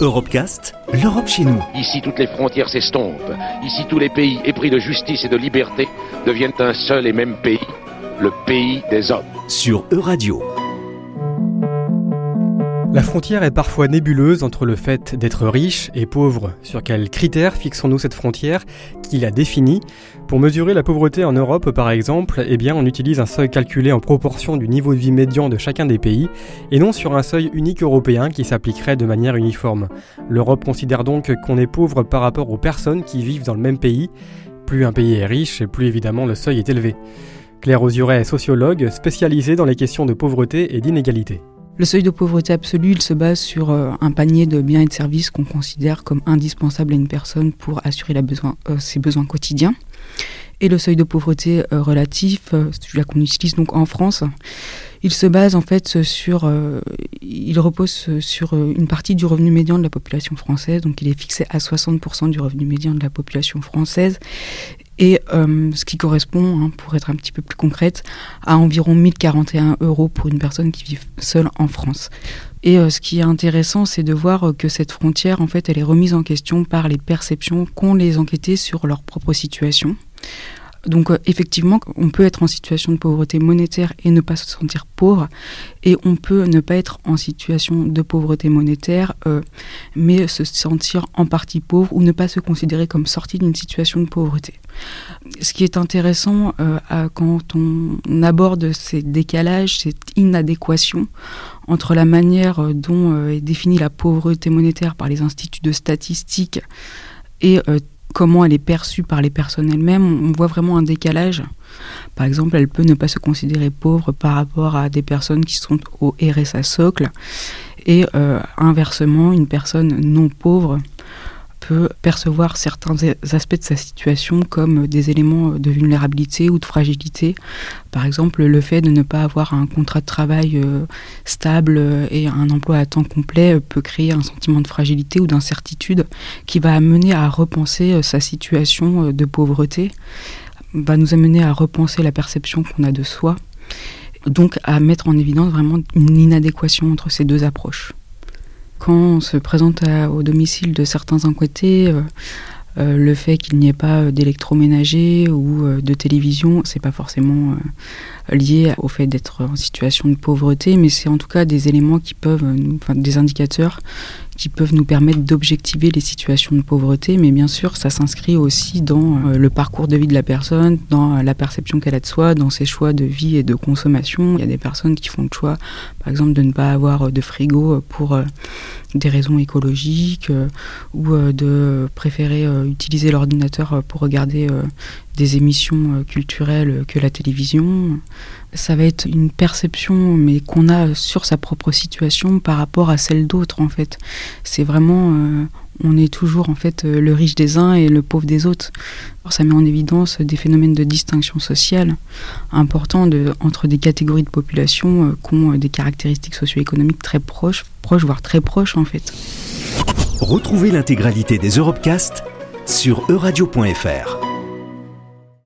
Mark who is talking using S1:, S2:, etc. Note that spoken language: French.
S1: Europecast, l'Europe chez nous.
S2: Ici, toutes les frontières s'estompent. Ici, tous les pays épris de justice et de liberté deviennent un seul et même pays, le pays des hommes.
S1: Sur Euradio.
S3: La frontière est parfois nébuleuse entre le fait d'être riche et pauvre. Sur quels critères fixons-nous cette frontière Qui la définit? Pour mesurer la pauvreté en Europe, par exemple, eh bien, on utilise un seuil calculé en proportion du niveau de vie médian de chacun des pays, et non sur un seuil unique européen qui s'appliquerait de manière uniforme. L'Europe considère donc qu'on est pauvre par rapport aux personnes qui vivent dans le même pays. Plus un pays est riche, plus évidemment le seuil est élevé. Claire Osuret est sociologue spécialisée dans les questions de pauvreté et d'inégalité.
S4: Le seuil de pauvreté absolue, il se base sur euh, un panier de biens et de services qu'on considère comme indispensables à une personne pour assurer euh, ses besoins quotidiens. Et le seuil de pauvreté euh, relatif, celui-là qu'on utilise donc en France, il se base en fait sur, il repose sur une partie du revenu médian de la population française, donc il est fixé à 60% du revenu médian de la population française, et euh, ce qui correspond, hein, pour être un petit peu plus concrète, à environ 1041 euros pour une personne qui vit seule en France. Et euh, ce qui est intéressant, c'est de voir que cette frontière, en fait, elle est remise en question par les perceptions qu'ont les enquêtés sur leur propre situation. Donc euh, effectivement, on peut être en situation de pauvreté monétaire et ne pas se sentir pauvre, et on peut ne pas être en situation de pauvreté monétaire, euh, mais se sentir en partie pauvre ou ne pas se considérer comme sorti d'une situation de pauvreté. Ce qui est intéressant euh, quand on, aborde ces décalages, cette inadéquation entre la manière dont est définie la pauvreté monétaire par les instituts de statistique et comment elle est perçue par les personnes elles-mêmes, on voit vraiment un décalage. Par exemple, elle peut ne pas se considérer pauvre par rapport à des personnes qui sont au RSA socle, et euh, inversement, une personne non pauvre peut percevoir certains aspects de sa situation comme des éléments de vulnérabilité ou de fragilité. Par exemple, le fait de ne pas avoir un contrat de travail euh, stable et un emploi à temps complet peut créer un sentiment de fragilité ou d'incertitude qui va amener à repenser euh, sa situation euh, de pauvreté, va nous amener à repenser la perception qu'on a de soi, donc à mettre en évidence vraiment une inadéquation entre ces deux approches quand on se présente au domicile de certains enquêtés, euh, euh, le fait qu'il n'y ait pas d'électroménager ou euh, de télévision, c'est pas forcément lié au fait d'être en situation de pauvreté, mais c'est en tout cas des éléments qui peuvent, enfin, des indicateurs qui peuvent nous permettre d'objectiver les situations de pauvreté, mais bien sûr, ça s'inscrit aussi dans euh, le parcours de vie de la personne, dans la perception qu'elle a de soi, dans ses choix de vie et de consommation. Il y a des personnes qui font le choix, par exemple, de ne pas avoir de frigo pour euh, des raisons écologiques ou de préférer utiliser l'ordinateur pour regarder des émissions euh, culturelles que la télévision. Ça va être une perception, mais qu'on a sur sa propre situation par rapport à celle d'autres, en fait. C'est vraiment, euh, on est toujours en fait euh, le riche des uns et le pauvre des autres. Ça met en évidence des phénomènes de distinction sociale importants entre des catégories de population qui ont des caractéristiques socio-économiques très proches, proches voire très proches en fait.
S1: Retrouvez l'intégralité des Europecast sur euradio.fr.